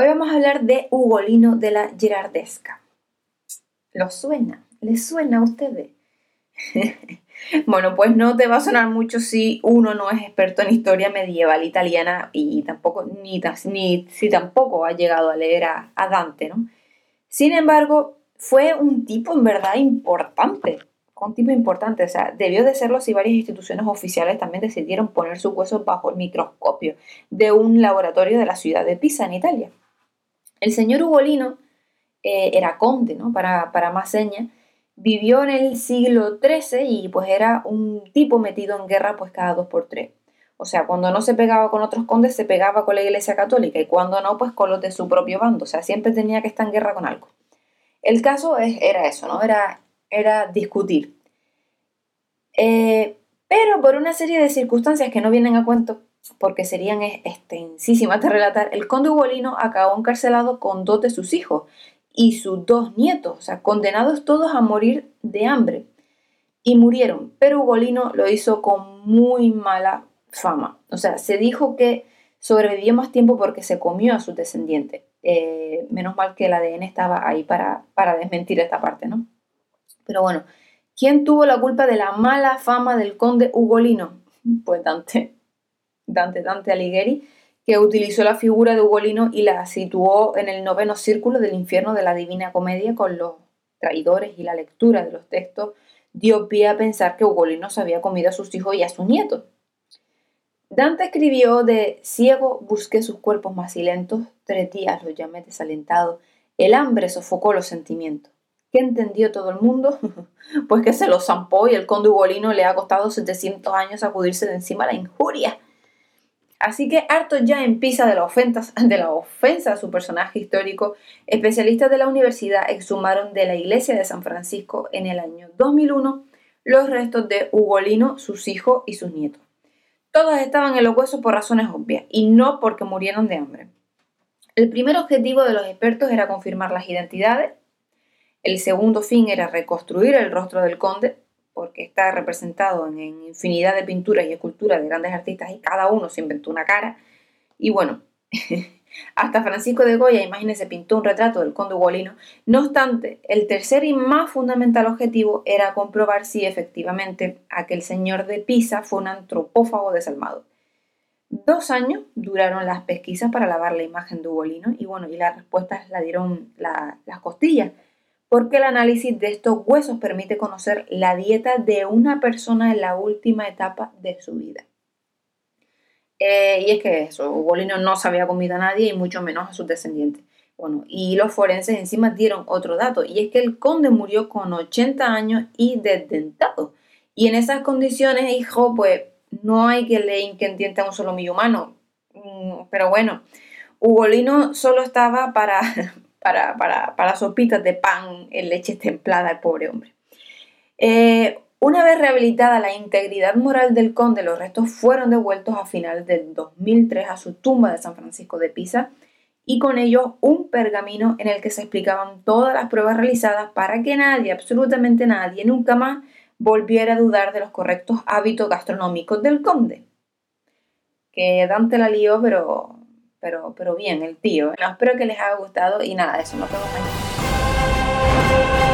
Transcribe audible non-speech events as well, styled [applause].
Hoy vamos a hablar de Ugolino de la Girardesca. ¿Lo suena? ¿Les suena a ustedes? [laughs] bueno, pues no te va a sonar mucho si uno no es experto en historia medieval italiana y tampoco, ni, ni si tampoco ha llegado a leer a, Dante, ¿no? Sin embargo, fue un tipo en verdad importante un tipo importante, o sea, debió de serlo si varias instituciones oficiales también decidieron poner sus huesos bajo el microscopio de un laboratorio de la ciudad de Pisa, en Italia. El señor Ugolino eh, era conde, ¿no? Para, para más señas, vivió en el siglo XIII y pues era un tipo metido en guerra pues cada dos por tres. O sea, cuando no se pegaba con otros condes, se pegaba con la Iglesia Católica y cuando no, pues con los de su propio bando. O sea, siempre tenía que estar en guerra con algo. El caso es, era eso, ¿no? Era, era discutir. Eh, pero por una serie de circunstancias que no vienen a cuento, porque serían extensísimas de relatar, el conde Ugolino acabó encarcelado con dos de sus hijos y sus dos nietos, o sea, condenados todos a morir de hambre. Y murieron, pero Ugolino lo hizo con muy mala fama. O sea, se dijo que sobrevivió más tiempo porque se comió a sus descendientes. Eh, menos mal que el ADN estaba ahí para, para desmentir esta parte, ¿no? Pero bueno, ¿quién tuvo la culpa de la mala fama del conde Ugolino? [laughs] Pues Dante, Dante, Dante Alighieri, que utilizó la figura de Ugolino y la situó en el noveno círculo del infierno de la Divina Comedia con los traidores y la lectura de los textos dio pie a pensar que Ugolino se había comido a sus hijos y a sus nietos. Dante escribió de ciego busqué sus cuerpos macilentos, tres días los llamé desalentados, el hambre sofocó los sentimientos. ¿Qué entendió todo el mundo? [laughs] pues que se lo zampó y el conde Ugolino le ha costado 700 años acudirse de encima la injuria. Así que harto ya en Pisa de la, ofensa, [laughs] de la ofensa a su personaje histórico, especialistas de la universidad exhumaron de la iglesia de San Francisco en el año 2001 los restos de Ugolino, sus hijos y sus nietos. Todos estaban en los huesos por razones obvias y no porque murieron de hambre. El primer objetivo de los expertos era confirmar las identidades. El segundo fin era reconstruir el rostro del conde, porque está representado en, infinidad de pinturas y esculturas de grandes artistas y cada uno se inventó una cara. Y bueno, [laughs] hasta Francisco de Goya, imagínense, pintó un retrato del conde Ugolino. No obstante, el tercer y más fundamental objetivo era comprobar si efectivamente aquel señor de Pisa fue un antropófago desalmado. Dos años duraron las pesquisas para lavar la imagen de Ugolino y bueno, y las respuestas la dieron las costillas porque el análisis de estos huesos permite conocer la dieta de una persona en la última etapa de su vida. Eh, y es que eso, Ugolino no se había comido a nadie y mucho menos a sus descendientes. Bueno, y los forenses encima dieron otro dato, y es que el conde murió con 80 años y desdentado. Y en esas condiciones, hijo, pues no hay que leer que entienda un solo millo humano. Mm, pero bueno, Ugolino solo estaba para, [laughs] para, para, para sopitas de pan en leche templada al pobre hombre. Eh, una vez rehabilitada la integridad moral del conde, los restos fueron devueltos a finales del 2003 a su tumba de San Francisco de Pisa y con ellos un pergamino en el que se explicaban todas las pruebas realizadas para que nadie, absolutamente nadie, nunca más volviera a dudar de los correctos hábitos gastronómicos del conde. Que Dante la lió, pero pero, pero bien, el tío. espero que les haya gustado y nada, eso, nos vemos mañana.